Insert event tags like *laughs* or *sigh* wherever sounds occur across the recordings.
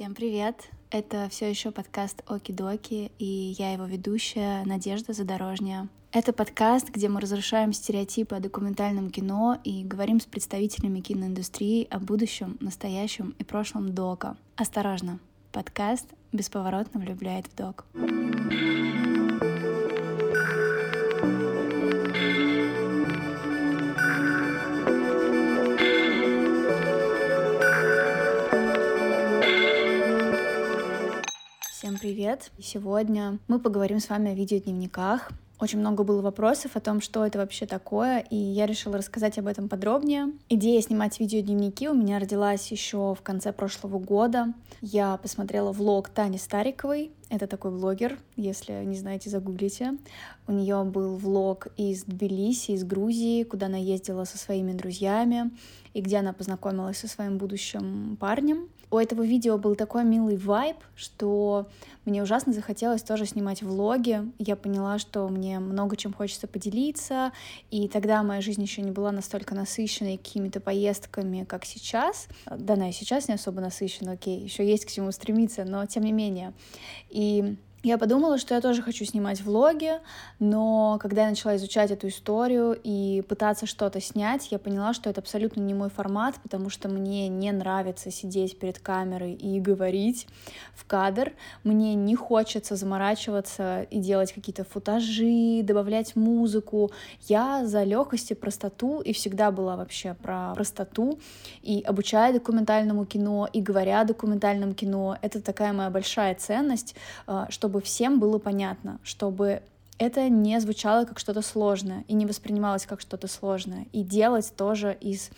Всем привет! Это все еще подкаст Оки-Доки, и я его ведущая Надежда Задорожняя. Это подкаст, где мы разрушаем стереотипы о документальном кино и говорим с представителями киноиндустрии о будущем, настоящем и прошлом дока. Осторожно, подкаст бесповоротно влюбляет в док. Привет! Сегодня мы поговорим с вами о видеодневниках. Очень много было вопросов о том, что это вообще такое, и я решила рассказать об этом подробнее. Идея снимать видеодневники у меня родилась еще в конце прошлого года. Я посмотрела влог Тани Стариковой, это такой блогер, если не знаете, загуглите. У нее был влог из Тбилиси, из Грузии, куда она ездила со своими друзьями и где она познакомилась со своим будущим парнем у этого видео был такой милый вайб, что мне ужасно захотелось тоже снимать влоги. Я поняла, что мне много чем хочется поделиться, и тогда моя жизнь еще не была настолько насыщенной какими-то поездками, как сейчас. Да, она и сейчас не особо насыщена, окей, еще есть к чему стремиться, но тем не менее. И и я подумала, что я тоже хочу снимать влоги, но когда я начала изучать эту историю и пытаться что-то снять, я поняла, что это абсолютно не мой формат, потому что мне не нравится сидеть перед камерой и говорить в кадр. Мне не хочется заморачиваться и делать какие-то футажи, добавлять музыку. Я за легкость и простоту, и всегда была вообще про простоту. И обучая документальному кино, и говоря о документальном кино, это такая моя большая ценность, а, что чтобы всем было понятно, чтобы это не звучало как что-то сложное и не воспринималось как что-то сложное. И делать тоже из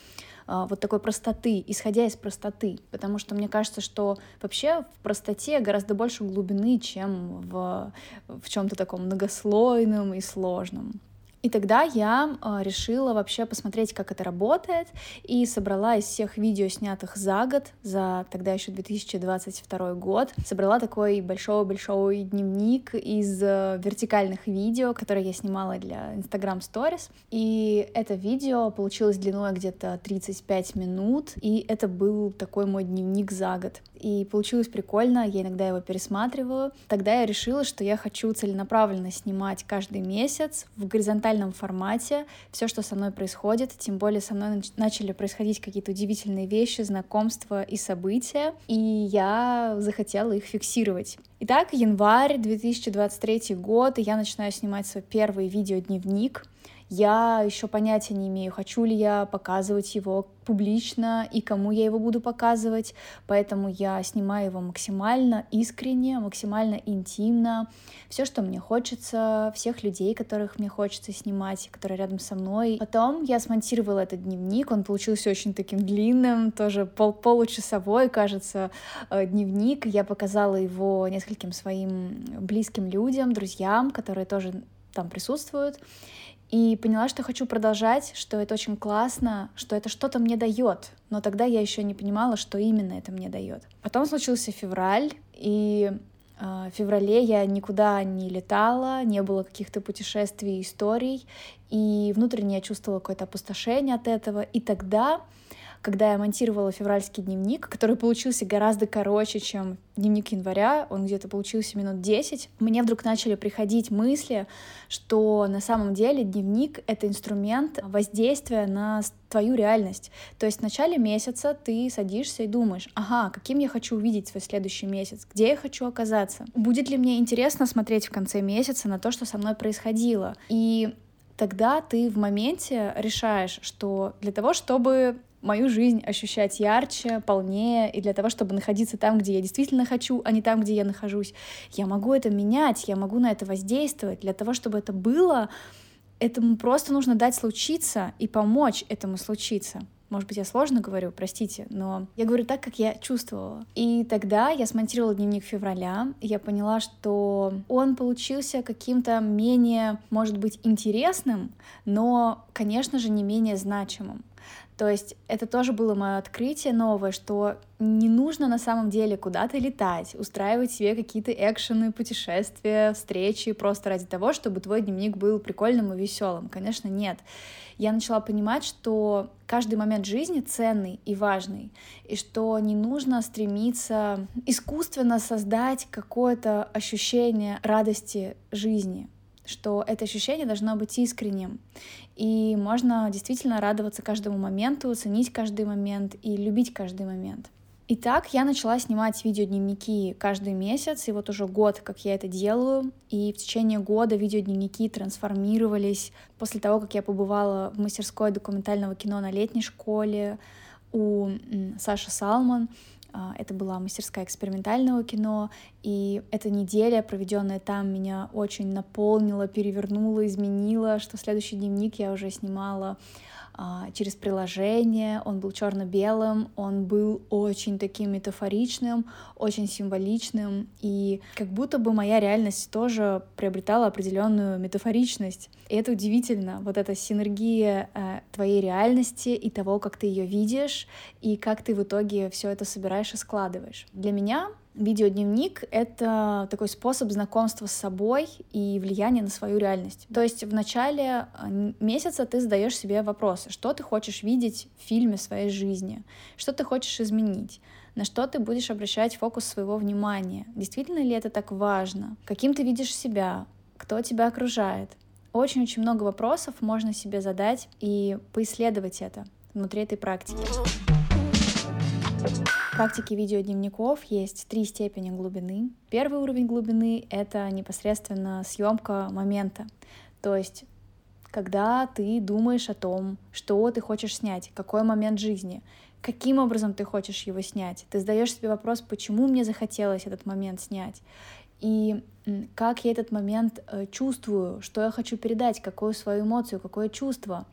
а, вот такой простоты, исходя из простоты, потому что мне кажется, что вообще в простоте гораздо больше глубины, чем в, в чем-то таком многослойном и сложном. И тогда я э, решила вообще посмотреть, как это работает, и собрала из всех видео, снятых за год, за тогда еще 2022 год, собрала такой большой-большой дневник из э, вертикальных видео, которые я снимала для Instagram Stories. И это видео получилось длиной где-то 35 минут, и это был такой мой дневник за год и получилось прикольно, я иногда его пересматриваю. Тогда я решила, что я хочу целенаправленно снимать каждый месяц в горизонтальном формате все, что со мной происходит, тем более со мной начали происходить какие-то удивительные вещи, знакомства и события, и я захотела их фиксировать. Итак, январь 2023 год, и я начинаю снимать свой первый видеодневник. Я еще понятия не имею, хочу ли я показывать его публично и кому я его буду показывать, поэтому я снимаю его максимально искренне, максимально интимно, все, что мне хочется, всех людей, которых мне хочется снимать, которые рядом со мной. Потом я смонтировала этот дневник, он получился очень таким длинным, тоже пол получасовой, кажется, э, дневник. Я показала его нескольким своим близким людям, друзьям, которые тоже там присутствуют и поняла, что хочу продолжать, что это очень классно, что это что-то мне дает. Но тогда я еще не понимала, что именно это мне дает. Потом случился февраль, и э, в феврале я никуда не летала, не было каких-то путешествий, историй, и внутренне я чувствовала какое-то опустошение от этого. И тогда когда я монтировала февральский дневник, который получился гораздо короче, чем дневник января, он где-то получился минут 10, мне вдруг начали приходить мысли, что на самом деле дневник — это инструмент воздействия на твою реальность. То есть в начале месяца ты садишься и думаешь, ага, каким я хочу увидеть свой следующий месяц, где я хочу оказаться, будет ли мне интересно смотреть в конце месяца на то, что со мной происходило. И тогда ты в моменте решаешь, что для того, чтобы мою жизнь ощущать ярче, полнее, и для того, чтобы находиться там, где я действительно хочу, а не там, где я нахожусь. Я могу это менять, я могу на это воздействовать. Для того, чтобы это было, этому просто нужно дать случиться и помочь этому случиться. Может быть, я сложно говорю, простите, но я говорю так, как я чувствовала. И тогда я смонтировала дневник февраля, и я поняла, что он получился каким-то менее, может быть, интересным, но, конечно же, не менее значимым. То есть это тоже было мое открытие новое, что не нужно на самом деле куда-то летать, устраивать себе какие-то экшены, путешествия, встречи просто ради того, чтобы твой дневник был прикольным и веселым. Конечно, нет. Я начала понимать, что каждый момент жизни ценный и важный, и что не нужно стремиться искусственно создать какое-то ощущение радости жизни что это ощущение должно быть искренним. И можно действительно радоваться каждому моменту, ценить каждый момент и любить каждый момент. Итак, я начала снимать видеодневники каждый месяц, и вот уже год, как я это делаю, и в течение года видеодневники трансформировались. После того, как я побывала в мастерской документального кино на летней школе у Саши Салман, это была мастерская экспериментального кино, и эта неделя, проведенная там, меня очень наполнила, перевернула, изменила, что следующий дневник я уже снимала. а, через приложение, он был черно-белым, он был очень таким метафоричным, очень символичным, и как будто бы моя реальность тоже приобретала определенную метафоричность. И это удивительно, вот эта синергия э, твоей реальности и того, как ты ее видишь, и как ты в итоге все это собираешь и складываешь. Для меня Видеодневник — это такой способ знакомства с собой и влияния на свою реальность. То есть в начале э, месяца ты задаешь себе вопросы, что ты хочешь видеть в фильме своей жизни, что ты хочешь изменить, на что ты будешь обращать фокус своего внимания, действительно ли это так важно, каким ты видишь себя, кто тебя окружает. Очень-очень много вопросов можно себе задать и поисследовать это внутри этой практики. В практике видеодневников есть три степени глубины. Первый уровень глубины — это непосредственно съемка момента. То есть когда ты думаешь о том, что ты хочешь снять, какой момент жизни, каким образом ты хочешь его снять. Ты задаешь себе вопрос, почему мне захотелось этот момент снять. И как я этот момент э, чувствую, что я хочу передать, какую свою эмоцию, какое чувство.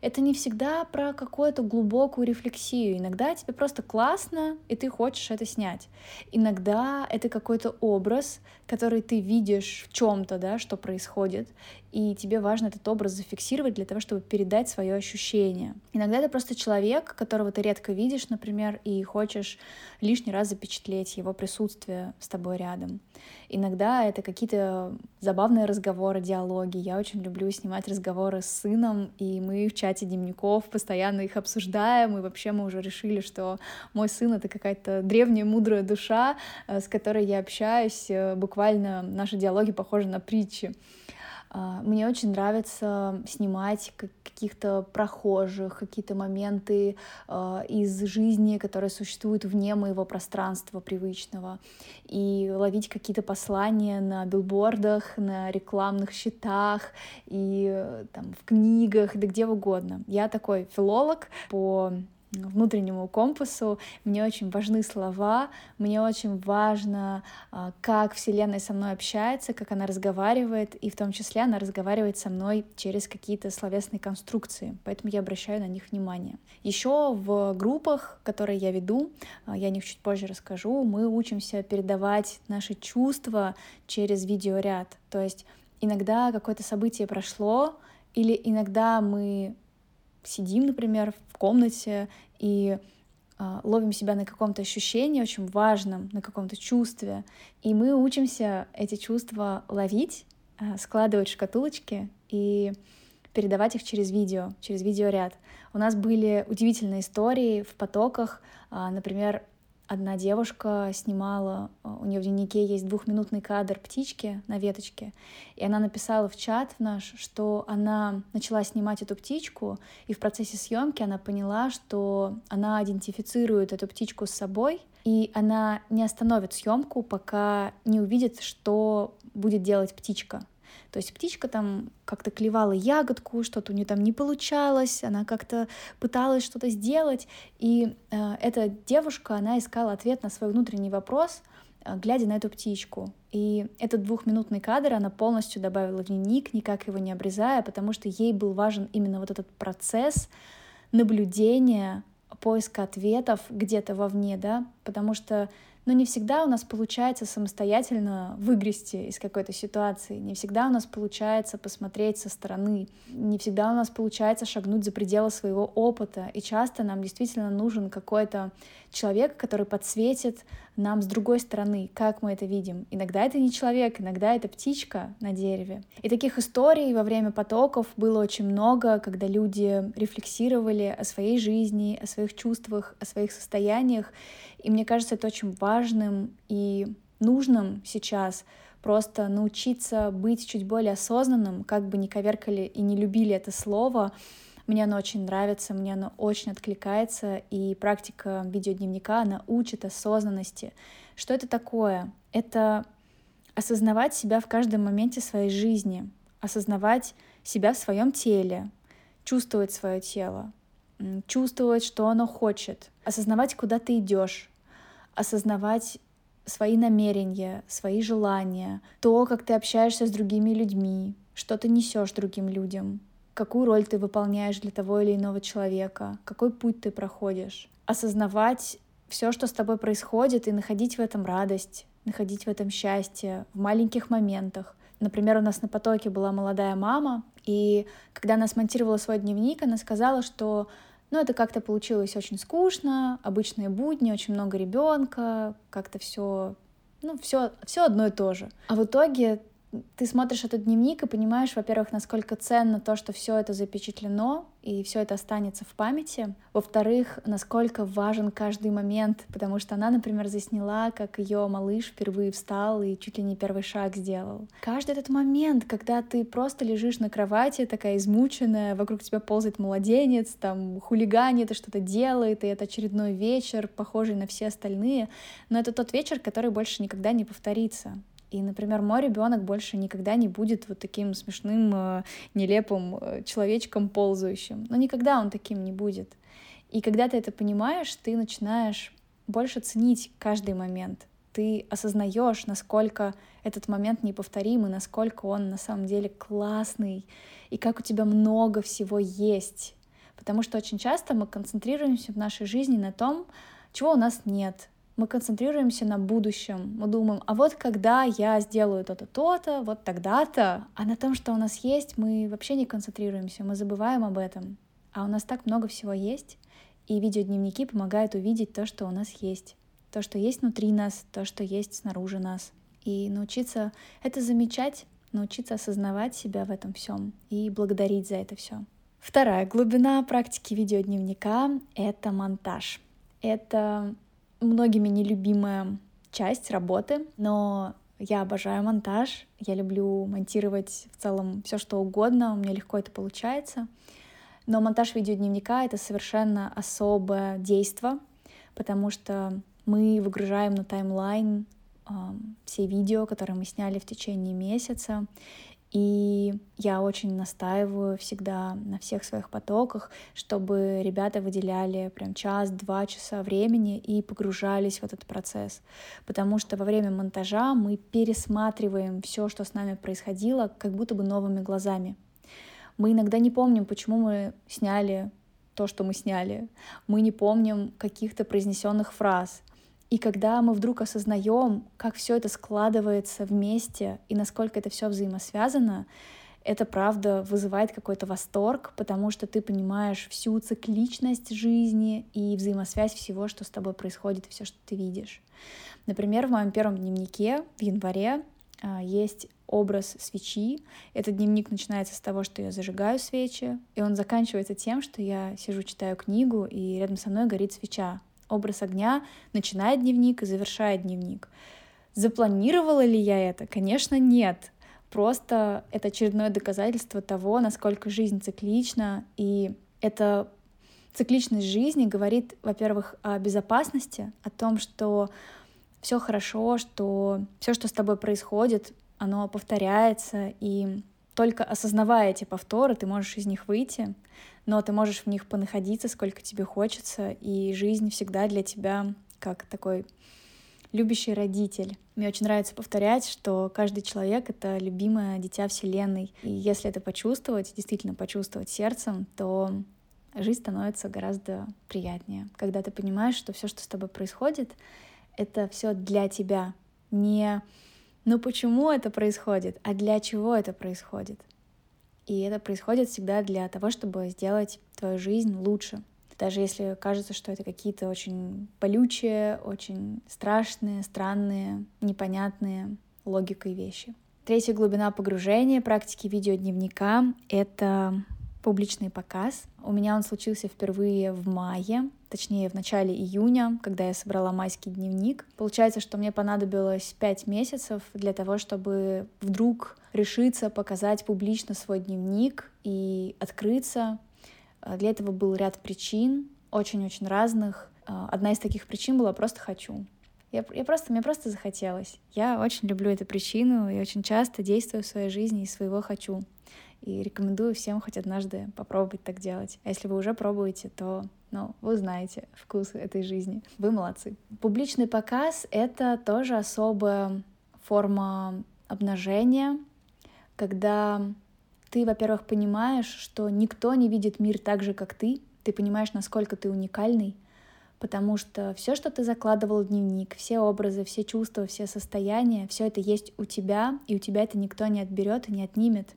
Это не всегда про какую-то глубокую рефлексию. Иногда тебе просто классно, и ты хочешь это снять. Иногда это какой-то образ, который ты видишь в чем-то, да, что происходит, и тебе важно этот образ зафиксировать для того, чтобы передать свое ощущение. Иногда это просто человек, которого ты редко видишь, например, и хочешь лишний раз запечатлеть его присутствие с тобой рядом. Иногда это какие-то забавные разговоры, диалоги. Я очень люблю снимать разговоры с сыном, и мы в чате дневников постоянно их обсуждаем, и вообще мы уже решили, что мой сын — это какая-то древняя мудрая душа, э, с которой я общаюсь. Э, буквально наши диалоги похожи на притчи. А, мне очень нравится снимать каких-то прохожих, какие-то моменты а, из жизни, которые существуют вне моего пространства привычного, и ловить какие-то послания на билбордах, на рекламных счетах и там в книгах, да где угодно. Я такой филолог по внутреннему компасу. Мне очень важны слова, мне очень важно, а, как Вселенная со мной общается, как она разговаривает, и в том числе она разговаривает со мной через какие-то словесные конструкции, поэтому я обращаю на них внимание. Еще в группах, которые я веду, а, я о них чуть позже расскажу, мы учимся передавать наши чувства через видеоряд, то есть иногда какое-то событие прошло, или иногда мы сидим, например, в комнате и э, ловим себя на каком-то ощущении очень важном, на каком-то чувстве, и мы учимся эти чувства ловить, э, складывать в шкатулочки и передавать их через видео, через видеоряд. У нас были удивительные истории в потоках, э, например, одна девушка снимала, э, у нее в дневнике есть двухминутный кадр птички на веточке, и она написала в чат в наш, что она начала снимать эту птичку, и в процессе съемки она поняла, что она идентифицирует эту птичку с собой, и она не остановит съемку, пока не увидит, что будет делать птичка. То есть птичка там как-то клевала ягодку, что-то у нее там не получалось, она как-то пыталась что-то сделать, и э, эта девушка, она искала ответ на свой внутренний вопрос, э, глядя на эту птичку. И этот двухминутный кадр она полностью добавила в дневник, никак его не обрезая, потому что ей был важен именно вот этот процесс наблюдения, поиска ответов где-то вовне, да, потому что Но не всегда у нас получается самостоятельно выгрести из какой-то ситуации, не всегда у нас получается посмотреть со стороны, не всегда у нас получается шагнуть за пределы своего опыта, и часто нам действительно нужен какой-то человек, который подсветит нам с другой стороны, как мы это видим. Иногда это не человек, иногда это птичка на дереве. И таких историй во время потоков было очень много, когда люди рефлексировали о своей жизни, о своих чувствах, о своих состояниях. И мне кажется, это очень важным и нужным сейчас просто научиться быть чуть более осознанным, как бы не коверкали и не любили это слово, мне оно очень нравится, мне оно очень откликается, и практика видеодневника, она учит осознанности. Что это такое? Это осознавать себя в каждом моменте своей жизни, осознавать себя в своем теле, чувствовать свое тело, чувствовать, что оно хочет, осознавать, куда ты идешь, осознавать свои намерения, свои желания, то, как ты общаешься с другими людьми, что ты несешь другим людям, какую роль ты выполняешь для того или иного человека, какой путь ты проходишь. Осознавать все, что с тобой происходит, и находить в этом радость, находить в этом счастье, в маленьких моментах. Например, у нас на потоке была молодая мама, и когда она смонтировала свой дневник, она сказала, что ну, это как-то получилось очень скучно, обычные будни, очень много ребенка, как-то все, ну, все, все одно и то же. А в итоге ты смотришь этот дневник и понимаешь, во-первых, насколько ценно то, что все это запечатлено, и все это останется в памяти. Во-вторых, насколько важен каждый момент, потому что она, например, засняла, как ее малыш впервые встал и чуть ли не первый шаг сделал. Каждый этот момент, когда ты просто лежишь на кровати, такая измученная, вокруг тебя ползает младенец, там хулиганит, что-то делает, и это очередной вечер, похожий на все остальные, но это тот вечер, который больше никогда не повторится. И, например, мой ребенок больше никогда не будет вот таким смешным, э, нелепым э, человечком ползающим. Но никогда он таким не будет. И когда ты это понимаешь, ты начинаешь больше ценить каждый момент. Ты осознаешь, насколько этот момент неповторимый, насколько он на самом деле классный, и как у тебя много всего есть. Потому что очень часто мы концентрируемся в нашей жизни на том, чего у нас нет, мы концентрируемся на будущем. Мы думаем, а вот когда я сделаю то-то, то-то, вот тогда-то. А на том, что у нас есть, мы вообще не концентрируемся, мы забываем об этом. А у нас так много всего есть, и видеодневники помогают увидеть то, что у нас есть. То, что есть внутри нас, то, что есть снаружи нас. И научиться это замечать, научиться осознавать себя в этом всем и благодарить за это все. Вторая глубина практики видеодневника — это монтаж. Это многими нелюбимая часть работы, но я обожаю монтаж, я люблю монтировать в целом все что угодно, у меня легко это получается. Но монтаж видеодневника — это совершенно особое действо, потому что мы выгружаем на таймлайн э, все видео, которые мы сняли в течение месяца, и я очень настаиваю всегда на всех своих потоках, чтобы ребята выделяли прям час-два часа времени и погружались в этот процесс. Потому что во время монтажа мы пересматриваем все, что с нами происходило, как будто бы новыми глазами. Мы иногда не помним, почему мы сняли то, что мы сняли. Мы не помним каких-то произнесенных фраз. И когда мы вдруг осознаем, как все это складывается вместе и насколько это все взаимосвязано, это правда вызывает какой-то восторг, потому что ты понимаешь всю цикличность жизни и взаимосвязь всего, что с тобой происходит, и все, что ты видишь. Например, в моем первом дневнике в январе а, есть образ свечи. Этот дневник начинается с того, что я зажигаю свечи, и он заканчивается тем, что я сижу, читаю книгу, и рядом со мной горит свеча образ огня начинает дневник и завершает дневник. Запланировала ли я это? Конечно, нет. Просто это очередное доказательство того, насколько жизнь циклична, и эта цикличность жизни говорит, во-первых, о безопасности, о том, что все хорошо, что все, что с тобой происходит, оно повторяется, и только осознавая эти повторы, ты можешь из них выйти, но ты можешь в них понаходиться, сколько тебе хочется, и жизнь всегда для тебя как такой любящий родитель. Мне очень нравится повторять, что каждый человек — это любимое дитя Вселенной. И если это почувствовать, действительно почувствовать сердцем, то жизнь становится гораздо приятнее. Когда ты понимаешь, что все, что с тобой происходит, это все для тебя. Не ну почему это происходит, а для чего это происходит. И это происходит всегда для того, чтобы сделать твою жизнь лучше. Даже если кажется, что это какие-то очень болючие, очень страшные, странные, непонятные логикой вещи. Третья глубина погружения практики видеодневника — это публичный показ. У меня он случился впервые в мае, точнее в начале июня, когда я собрала майский дневник. Получается, что мне понадобилось пять месяцев для того, чтобы вдруг решиться показать публично свой дневник и открыться. Для этого был ряд причин, очень-очень разных. Одна из таких причин была просто «хочу». Я, я просто, мне просто захотелось. Я очень люблю эту причину и очень часто действую в своей жизни из своего «хочу». И рекомендую всем хоть однажды попробовать так делать. А если вы уже пробуете, то ну, вы знаете вкус этой жизни. Вы молодцы. Публичный показ — это тоже особая форма обнажения, когда ты, во-первых, понимаешь, что никто не видит мир так же, как ты, ты понимаешь, насколько ты уникальный, потому что все, что ты закладывал в дневник, все образы, все чувства, все состояния, все это есть у тебя, и у тебя это никто не отберет и не отнимет.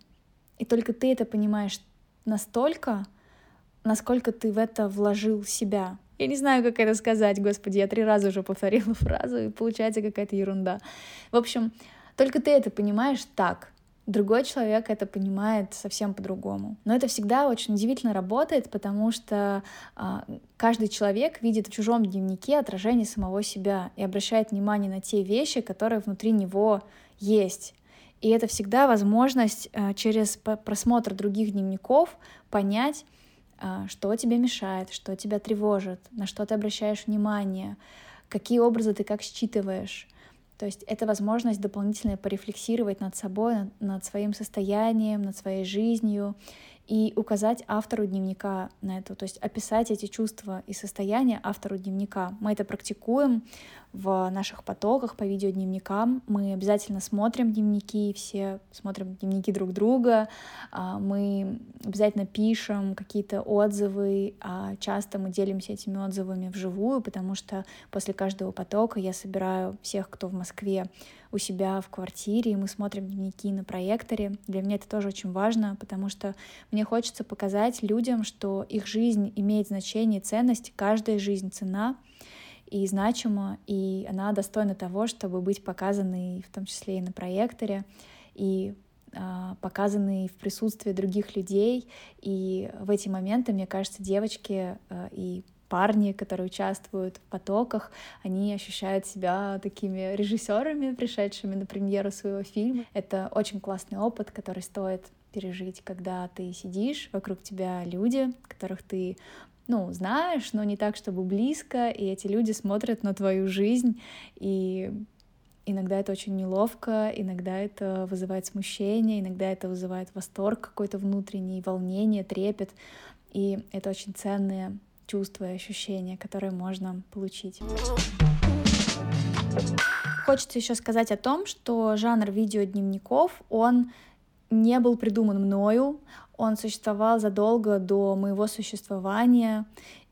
И только ты это понимаешь настолько, насколько ты в это вложил себя. Я не знаю, как это сказать, господи, я три раза уже повторила *laughs* фразу, и получается какая-то ерунда. В общем, только ты это понимаешь так, другой человек это понимает совсем по-другому. Но это всегда очень удивительно работает, потому что а, каждый человек видит в чужом дневнике отражение самого себя и обращает внимание на те вещи, которые внутри него есть. И это всегда возможность э, через просмотр других дневников понять, э, что тебе мешает, что тебя тревожит, на что ты обращаешь внимание, какие образы ты как считываешь. То есть это возможность дополнительно порефлексировать над собой, над своим состоянием, над своей жизнью и указать автору дневника на это, то есть описать эти чувства и состояния автору дневника. Мы это практикуем в наших потоках по видеодневникам. Мы обязательно смотрим дневники, все смотрим дневники друг друга, а, мы обязательно пишем какие-то отзывы, а часто мы делимся этими отзывами вживую, потому что после каждого потока я собираю всех, кто в Москве, у себя в квартире, и мы смотрим дневники на проекторе. Для меня это тоже очень важно, потому что мне хочется показать людям, что их жизнь имеет значение и ценность, каждая жизнь цена и значима, и она достойна того, чтобы быть показанной в том числе и на проекторе, и а, показанной в присутствии других людей. И в эти моменты, мне кажется, девочки а, и парни, которые участвуют в потоках, они ощущают себя такими режиссерами, пришедшими на премьеру своего фильма. Это очень классный опыт, который стоит пережить, когда ты сидишь, вокруг тебя люди, которых ты ну, знаешь, но не так, чтобы близко, и эти люди смотрят на твою жизнь, и иногда это очень неловко, иногда это вызывает смущение, иногда это вызывает восторг какой-то внутренний, волнение, трепет, и это очень ценные чувства и ощущения, которые можно получить. Хочется еще сказать о том, что жанр видеодневников, он не был придуман мною, он существовал задолго до моего существования,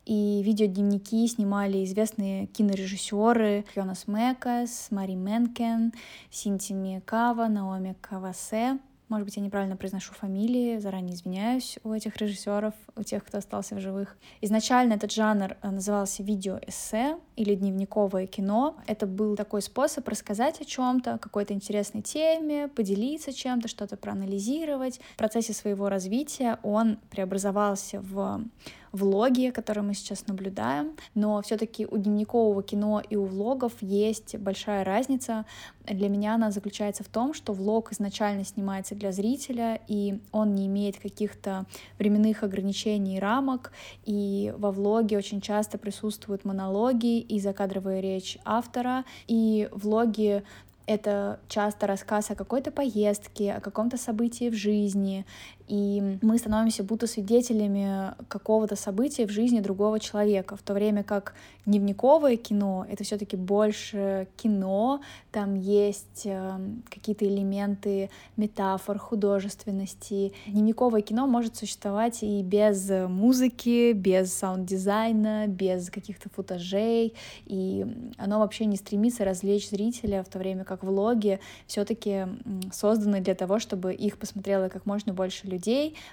и видеодневники снимали известные кинорежиссеры Йонас Мекас, Мари Менкен, Синти Миекава, Наоми Кавасе. Может быть, я неправильно произношу фамилии, заранее извиняюсь у этих режиссеров, у тех, кто остался в живых. Изначально этот жанр э, назывался видеоэссе или дневниковое кино. Это был такой способ рассказать о чем-то, какой-то интересной теме, поделиться чем-то, что-то проанализировать. В процессе своего развития он преобразовался в влоги, которые мы сейчас наблюдаем, но все-таки у дневникового кино и у влогов есть большая разница. Для меня она заключается в том, что влог изначально снимается для зрителя, и он не имеет каких-то временных ограничений и рамок, и во влоге очень часто присутствуют монологи и закадровая речь автора, и влоги это часто рассказ о какой-то поездке, о каком-то событии в жизни, и мы становимся будто свидетелями какого-то события в жизни другого человека, в то время как дневниковое кино — это все таки больше кино, там есть э, какие-то элементы метафор, художественности. Дневниковое кино может существовать и без музыки, без саунд-дизайна, без каких-то футажей, и оно вообще не стремится развлечь зрителя, в то время как влоги все таки созданы для того, чтобы их посмотрело как можно больше людей,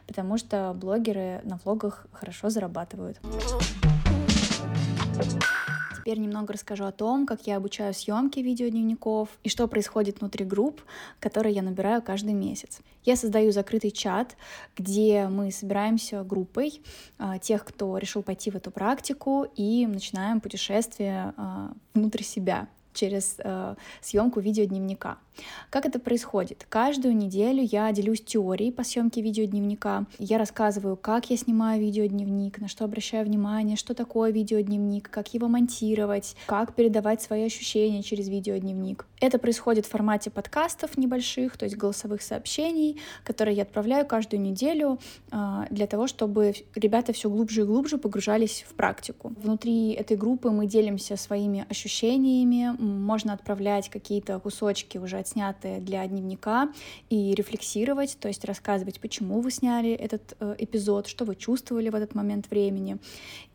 потому что блогеры на влогах хорошо зарабатывают. Теперь немного расскажу о том, как я обучаю съемке видеодневников и что происходит внутри групп, которые я набираю каждый месяц. Я создаю закрытый чат, где мы собираемся группой а, тех, кто решил пойти в эту практику, и начинаем путешествие а, внутрь себя через э, съемку видеодневника. Как это происходит? Каждую неделю я делюсь теорией по съемке видеодневника. Я рассказываю, как я снимаю видеодневник, на что обращаю внимание, что такое видеодневник, как его монтировать, как передавать свои ощущения через видеодневник. Это происходит в формате подкастов небольших, то есть голосовых сообщений, которые я отправляю каждую неделю э, для того, чтобы ребята все глубже и глубже погружались в практику. Внутри этой группы мы делимся своими ощущениями, можно отправлять какие-то кусочки уже отснятые для дневника и рефлексировать, то есть рассказывать, почему вы сняли этот э, эпизод, что вы чувствовали в этот момент времени.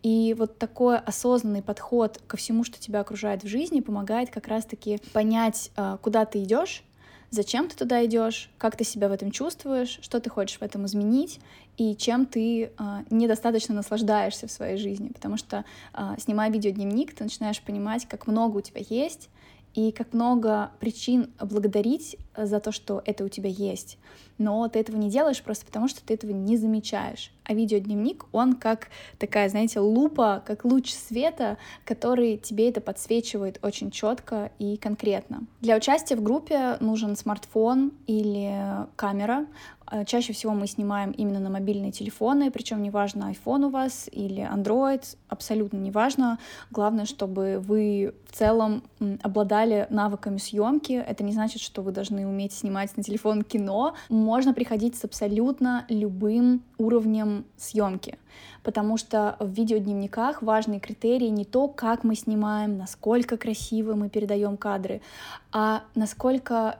И вот такой осознанный подход ко всему, что тебя окружает в жизни, помогает как раз-таки понять, э, куда ты идешь, зачем ты туда идешь, как ты себя в этом чувствуешь, что ты хочешь в этом изменить и чем ты э, недостаточно наслаждаешься в своей жизни. Потому что, э, снимая видеодневник, ты начинаешь понимать, как много у тебя есть, и как много причин благодарить за то, что это у тебя есть. Но ты этого не делаешь просто потому, что ты этого не замечаешь. А видеодневник, он как такая, знаете, лупа, как луч света, который тебе это подсвечивает очень четко и конкретно. Для участия в группе нужен смартфон или камера. А, чаще всего мы снимаем именно на мобильные телефоны, причем неважно, iPhone у вас или Android, абсолютно неважно. Главное, чтобы вы в целом обладали навыками съемки. Это не значит, что вы должны уметь снимать на телефон кино. Можно приходить с абсолютно любым уровнем съемки потому что в видеодневниках важный критерий не то, как мы снимаем, насколько красиво мы передаем кадры, а насколько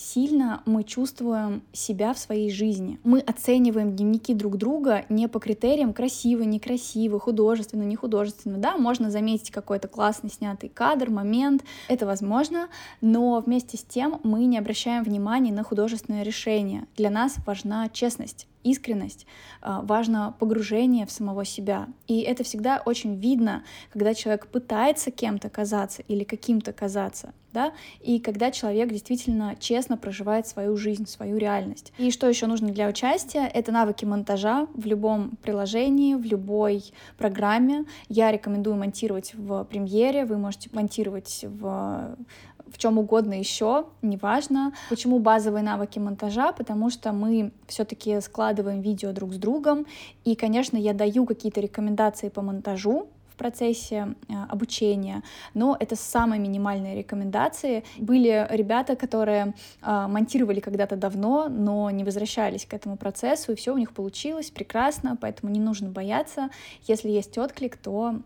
сильно мы чувствуем себя в своей жизни. Мы оцениваем дневники друг друга не по критериям красиво, некрасиво, художественно, не художественно. Да, можно заметить какой-то классный снятый кадр, момент, это возможно, но вместе с тем мы не обращаем внимания на художественное решение. Для нас важна честность искренность, а, важно погружение в самого себя. И это всегда очень видно, когда человек пытается кем-то казаться или каким-то казаться, да, и когда человек действительно честно проживает свою жизнь, свою реальность. И что еще нужно для участия? Это навыки монтажа в любом приложении, в любой программе. Я рекомендую монтировать в премьере, вы можете монтировать в в чем угодно еще, неважно. Почему базовые навыки монтажа? Потому что мы все-таки складываем видео друг с другом, и, конечно, я даю какие-то рекомендации по монтажу, процессе э, обучения, но это самые минимальные рекомендации. Были ребята, которые э, монтировали когда-то давно, но не возвращались к этому процессу, и все у них получилось прекрасно, поэтому не нужно бояться. Если есть отклик, то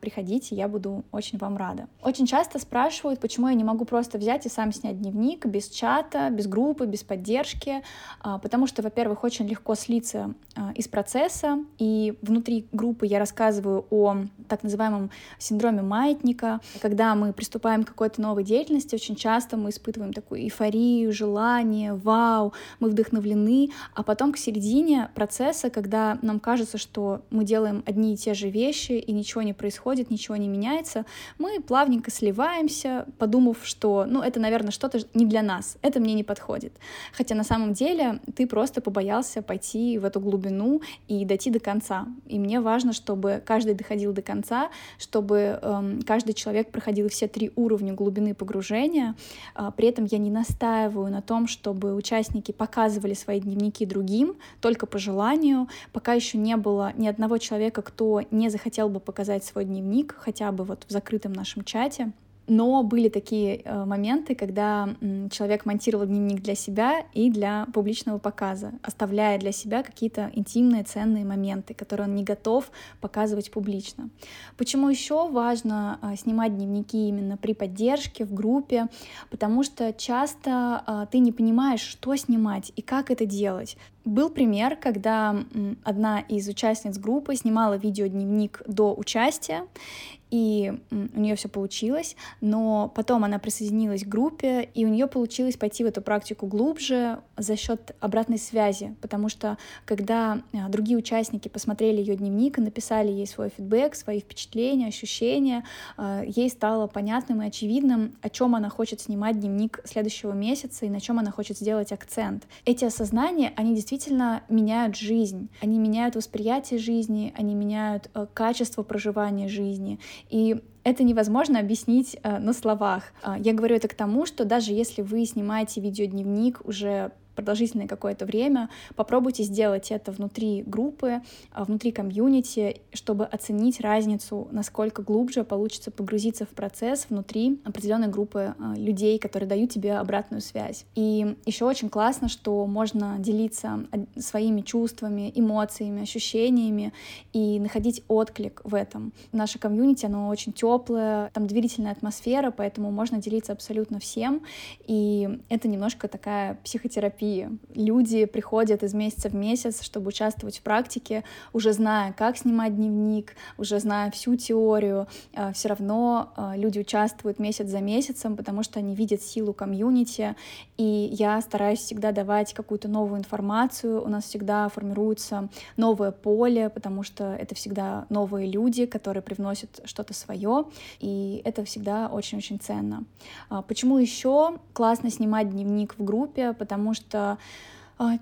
приходите, я буду очень вам рада. Очень часто спрашивают, почему я не могу просто взять и сам снять дневник без чата, без группы, без поддержки, а, потому что, во-первых, очень легко слиться а, из процесса, и внутри группы я рассказываю о так называемом синдроме маятника. Когда мы приступаем к какой-то новой деятельности, очень часто мы испытываем такую эйфорию, желание, вау, мы вдохновлены, а потом к середине процесса, когда нам кажется, что мы делаем одни и те же вещи и ничего не происходит, ничего не меняется, мы плавненько сливаемся, подумав, что, ну, это, наверное, что-то не для нас, это мне не подходит. Хотя на самом деле ты просто побоялся пойти в эту глубину и дойти до конца. И мне важно, чтобы каждый доходил до конца, чтобы эм, каждый человек проходил все три уровня глубины погружения. Э, при этом я не настаиваю на том, чтобы участники показывали свои дневники другим, только по желанию. Пока еще не было ни одного человека, кто не захотел бы показать свой дневник, хотя бы вот в закрытом нашем чате. Но были такие э, моменты, когда человек монтировал дневник для себя и для публичного показа, оставляя для себя какие-то интимные, ценные моменты, которые он не готов показывать публично. Почему еще важно э, снимать дневники именно при поддержке, в группе? Потому что часто э, ты не понимаешь, что снимать и как это делать. Был пример, когда одна из участниц группы снимала видеодневник до участия, и у нее все получилось, но потом она присоединилась к группе, и у нее получилось пойти в эту практику глубже за счет обратной связи, потому что когда а, другие участники посмотрели ее дневник и написали ей свой фидбэк, свои впечатления, ощущения, а, ей стало понятным и очевидным, о чем она хочет снимать дневник следующего месяца и на чем она хочет сделать акцент. Эти осознания, они действительно меняют жизнь, они меняют восприятие жизни, они меняют э, качество проживания жизни, и это невозможно объяснить э, на словах. Э, я говорю это к тому, что даже если вы снимаете видеодневник уже продолжительное какое-то время, попробуйте сделать это внутри группы, а, внутри комьюнити, чтобы оценить разницу, насколько глубже получится погрузиться в процесс внутри определенной группы а, людей, которые дают тебе обратную связь. И еще очень классно, что можно делиться своими чувствами, эмоциями, ощущениями и находить отклик в этом. Наше комьюнити, оно очень теплое, там доверительная атмосфера, поэтому можно делиться абсолютно всем, и это немножко такая психотерапия терапии. Люди приходят из месяца в месяц, чтобы участвовать в практике, уже зная, как снимать дневник, уже зная всю теорию. А, Все равно а, люди участвуют месяц за месяцем, потому что они видят силу комьюнити, и я стараюсь всегда давать какую-то новую информацию. У нас всегда формируется новое поле, потому что это всегда новые люди, которые привносят что-то свое, и это всегда очень-очень ценно. А, почему еще классно снимать дневник в группе? Потому что что а,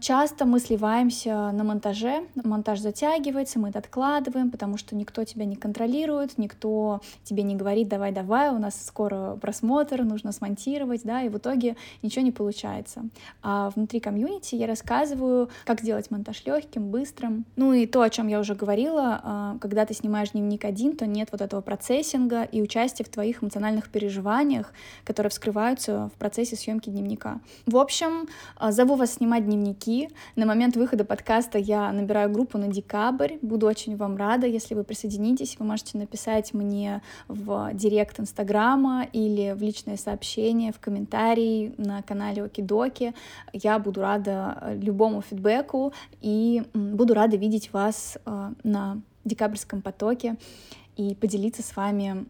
часто мы сливаемся на монтаже, монтаж затягивается, мы это откладываем, потому что никто тебя не контролирует, никто тебе не говорит давай-давай, у нас скоро просмотр, нужно смонтировать, да, и в итоге ничего не получается. А внутри комьюнити я рассказываю, как сделать монтаж легким, быстрым. Ну и то, о чем я уже говорила, а, когда ты снимаешь дневник один, то нет вот этого процессинга и участия в твоих эмоциональных переживаниях, которые вскрываются в процессе съемки дневника. В общем, а, зову вас снимать дневник дневники. На момент выхода подкаста я набираю группу на декабрь. Буду очень вам рада, если вы присоединитесь. Вы можете написать мне в директ Инстаграма или в личное сообщение, в комментарии на канале Окидоки. Я буду рада э, любому фидбэку и буду рада видеть вас э, на декабрьском потоке и поделиться с вами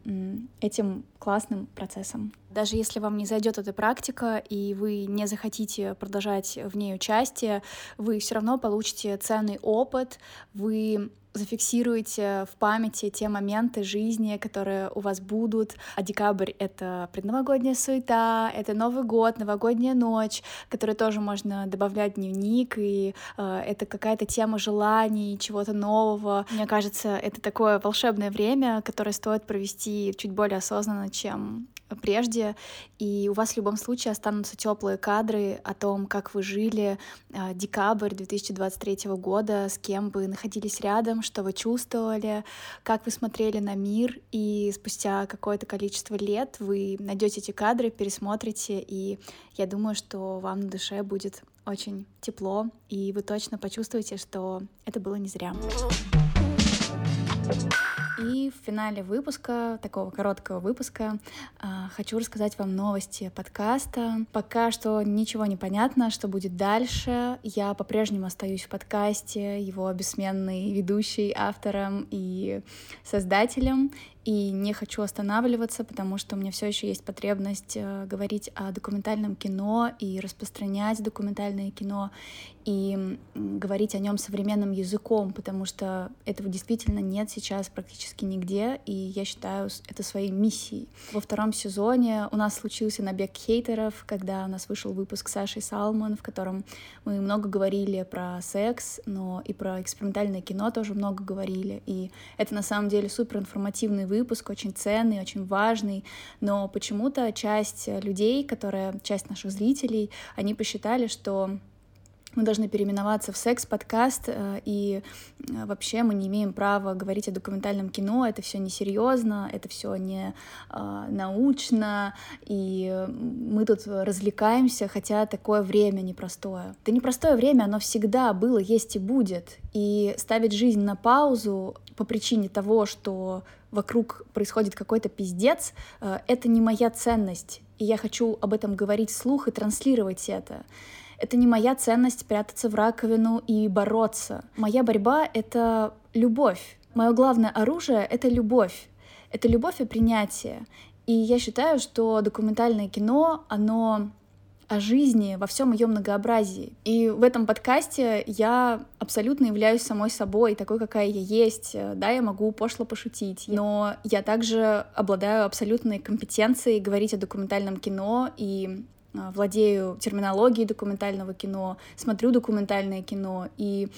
этим классным процессом. Даже если вам не зайдет эта практика и вы не захотите продолжать в ней участие, вы все равно получите ценный опыт, вы зафиксируйте в памяти те моменты жизни, которые у вас будут. А декабрь — это предновогодняя суета, это Новый год, новогодняя ночь, которую тоже можно добавлять в дневник, и э, это какая-то тема желаний, чего-то нового. Мне кажется, это такое волшебное время, которое стоит провести чуть более осознанно, чем прежде, и у вас в любом случае останутся теплые кадры о том, как вы жили э, декабрь 2023 года, с кем вы находились рядом, что вы чувствовали, как вы смотрели на мир, и спустя какое-то количество лет вы найдете эти кадры, пересмотрите, и я думаю, что вам на душе будет очень тепло, и вы точно почувствуете, что это было не зря. И в финале выпуска, такого короткого выпуска, а, хочу рассказать вам новости подкаста. Пока что ничего не понятно, что будет дальше. Я по-прежнему остаюсь в подкасте, его бессменный ведущий, автором и создателем и не хочу останавливаться, потому что у меня все еще есть потребность э, говорить о документальном кино и распространять документальное кино и говорить о нем современным языком, потому что этого действительно нет сейчас практически нигде, и я считаю это своей миссией. Во втором сезоне у нас случился набег хейтеров, когда у нас вышел выпуск с Сашей Салман, в котором мы много говорили про секс, но и про экспериментальное кино тоже много говорили, и это на самом деле супер информативный выпуск, очень ценный, очень важный, но почему-то часть людей, которая, часть наших зрителей, они посчитали, что мы должны переименоваться в секс-подкаст, э, и э, вообще мы не имеем права говорить о документальном кино, это все несерьезно, это все не э, научно, и мы тут развлекаемся, хотя такое время непростое. Это непростое время, оно всегда было, есть и будет, и ставить жизнь на паузу по причине того, что вокруг происходит какой-то пиздец, это не моя ценность, и я хочу об этом говорить вслух и транслировать это. Это не моя ценность прятаться в раковину и бороться. Моя борьба — это любовь. Мое главное оружие — это любовь. Это любовь и принятие. И я считаю, что документальное кино, оно о жизни во всем ее многообразии. И в этом подкасте я абсолютно являюсь самой собой, такой, какая я есть. Да, я могу пошло пошутить, но я также обладаю абсолютной компетенцией говорить о документальном кино и владею терминологией документального кино, смотрю документальное кино и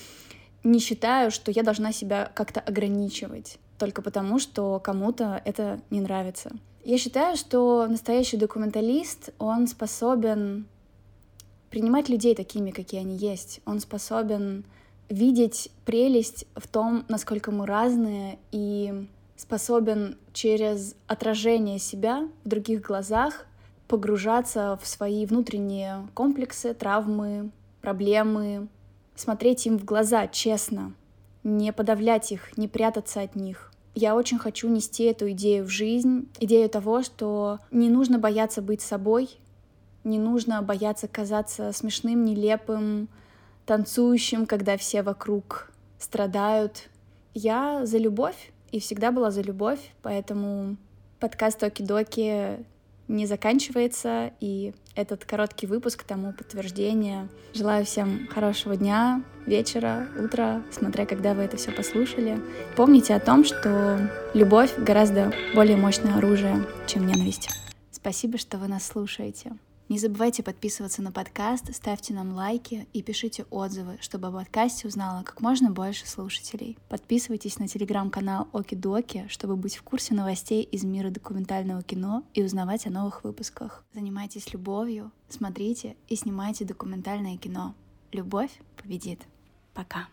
не считаю, что я должна себя как-то ограничивать только потому, что кому-то это не нравится. Я считаю, что настоящий документалист, он способен принимать людей такими, какие они есть. Он способен видеть прелесть в том, насколько мы разные, и способен через отражение себя в других глазах погружаться в свои внутренние комплексы, травмы, проблемы, смотреть им в глаза честно, не подавлять их, не прятаться от них. Я очень хочу нести эту идею в жизнь, идею того, что не нужно бояться быть собой, не нужно бояться казаться смешным, нелепым, танцующим, когда все вокруг страдают. Я за любовь и всегда была за любовь, поэтому подкаст Оки-Доки не заканчивается, и этот короткий выпуск тому подтверждение. Желаю всем хорошего дня, вечера, утра, смотря когда вы это все послушали. Помните о том, что любовь гораздо более мощное оружие, чем ненависть. Спасибо, что вы нас слушаете. Не забывайте подписываться на подкаст, ставьте нам лайки и пишите отзывы, чтобы о подкасте узнало как можно больше слушателей. Подписывайтесь на телеграм-канал Оки-Доки, чтобы быть в курсе новостей из мира документального кино и узнавать о новых выпусках. Занимайтесь любовью, смотрите и снимайте документальное кино. Любовь победит. Пока.